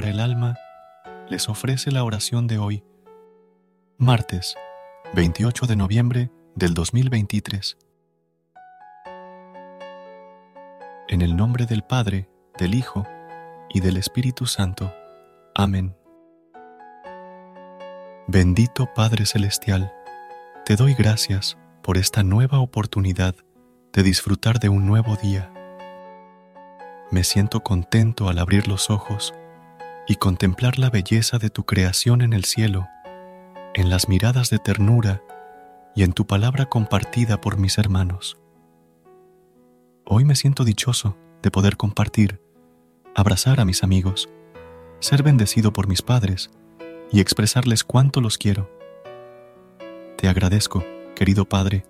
Para el alma les ofrece la oración de hoy, martes 28 de noviembre del 2023. En el nombre del Padre, del Hijo y del Espíritu Santo. Amén. Bendito Padre Celestial, te doy gracias por esta nueva oportunidad de disfrutar de un nuevo día. Me siento contento al abrir los ojos y contemplar la belleza de tu creación en el cielo, en las miradas de ternura y en tu palabra compartida por mis hermanos. Hoy me siento dichoso de poder compartir, abrazar a mis amigos, ser bendecido por mis padres y expresarles cuánto los quiero. Te agradezco querido Padre,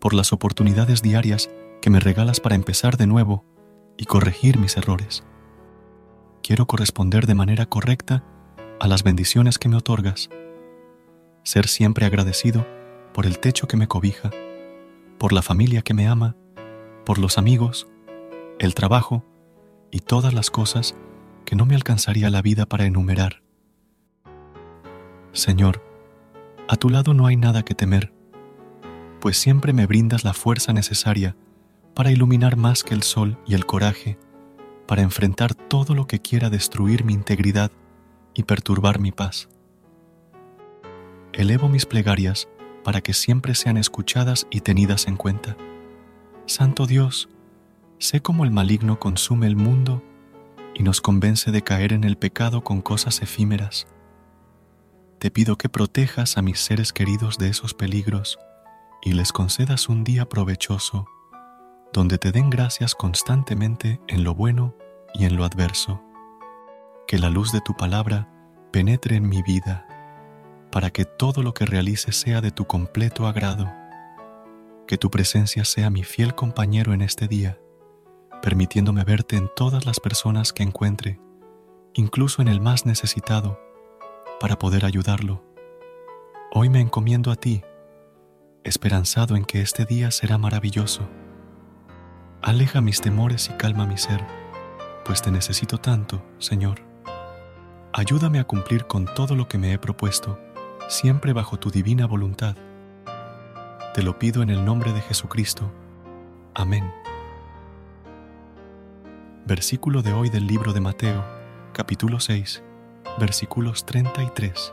por las oportunidades diarias que me regalas para empezar de nuevo y corregir mis errores. Quiero corresponder de manera correcta a las bendiciones que me otorgas, ser siempre agradecido por el techo que me cobija, por la familia que me ama, por los amigos, el trabajo y todas las cosas que no me alcanzaría la vida para enumerar. Señor, a tu lado no hay nada que temer pues siempre me brindas la fuerza necesaria para iluminar más que el sol y el coraje, para enfrentar todo lo que quiera destruir mi integridad y perturbar mi paz. Elevo mis plegarias para que siempre sean escuchadas y tenidas en cuenta. Santo Dios, sé cómo el maligno consume el mundo y nos convence de caer en el pecado con cosas efímeras. Te pido que protejas a mis seres queridos de esos peligros y les concedas un día provechoso, donde te den gracias constantemente en lo bueno y en lo adverso. Que la luz de tu palabra penetre en mi vida, para que todo lo que realice sea de tu completo agrado. Que tu presencia sea mi fiel compañero en este día, permitiéndome verte en todas las personas que encuentre, incluso en el más necesitado, para poder ayudarlo. Hoy me encomiendo a ti, esperanzado en que este día será maravilloso. Aleja mis temores y calma mi ser, pues te necesito tanto, Señor. Ayúdame a cumplir con todo lo que me he propuesto, siempre bajo tu divina voluntad. Te lo pido en el nombre de Jesucristo. Amén. Versículo de hoy del libro de Mateo, capítulo 6, versículos 33.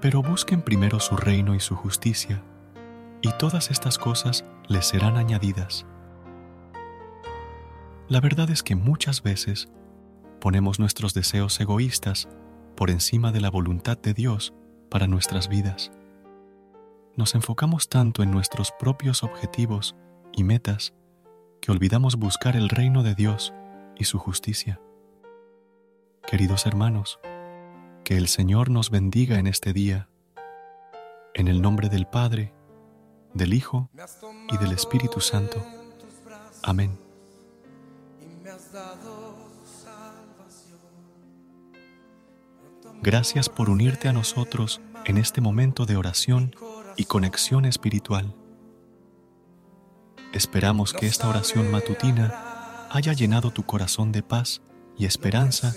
pero busquen primero su reino y su justicia, y todas estas cosas les serán añadidas. La verdad es que muchas veces ponemos nuestros deseos egoístas por encima de la voluntad de Dios para nuestras vidas. Nos enfocamos tanto en nuestros propios objetivos y metas que olvidamos buscar el reino de Dios y su justicia. Queridos hermanos, que el Señor nos bendiga en este día, en el nombre del Padre, del Hijo y del Espíritu Santo. Amén. Gracias por unirte a nosotros en este momento de oración y conexión espiritual. Esperamos que esta oración matutina haya llenado tu corazón de paz y esperanza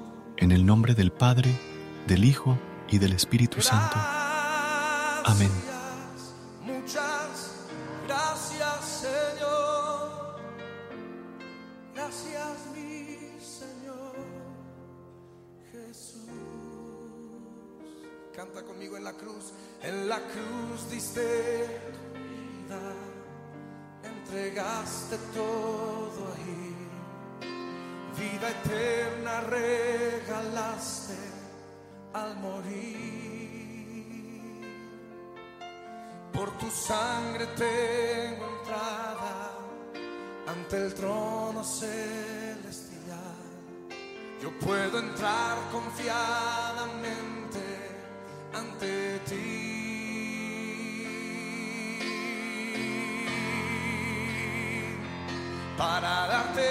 en el nombre del Padre, del Hijo y del Espíritu Santo. Amén. Canta conmigo en la cruz. En la cruz diste tu vida, entregaste todo ahí. Vida eterna regalaste al morir. Por tu sangre tengo entrada ante el trono celestial. Yo puedo entrar confiadamente ante ti. Para darte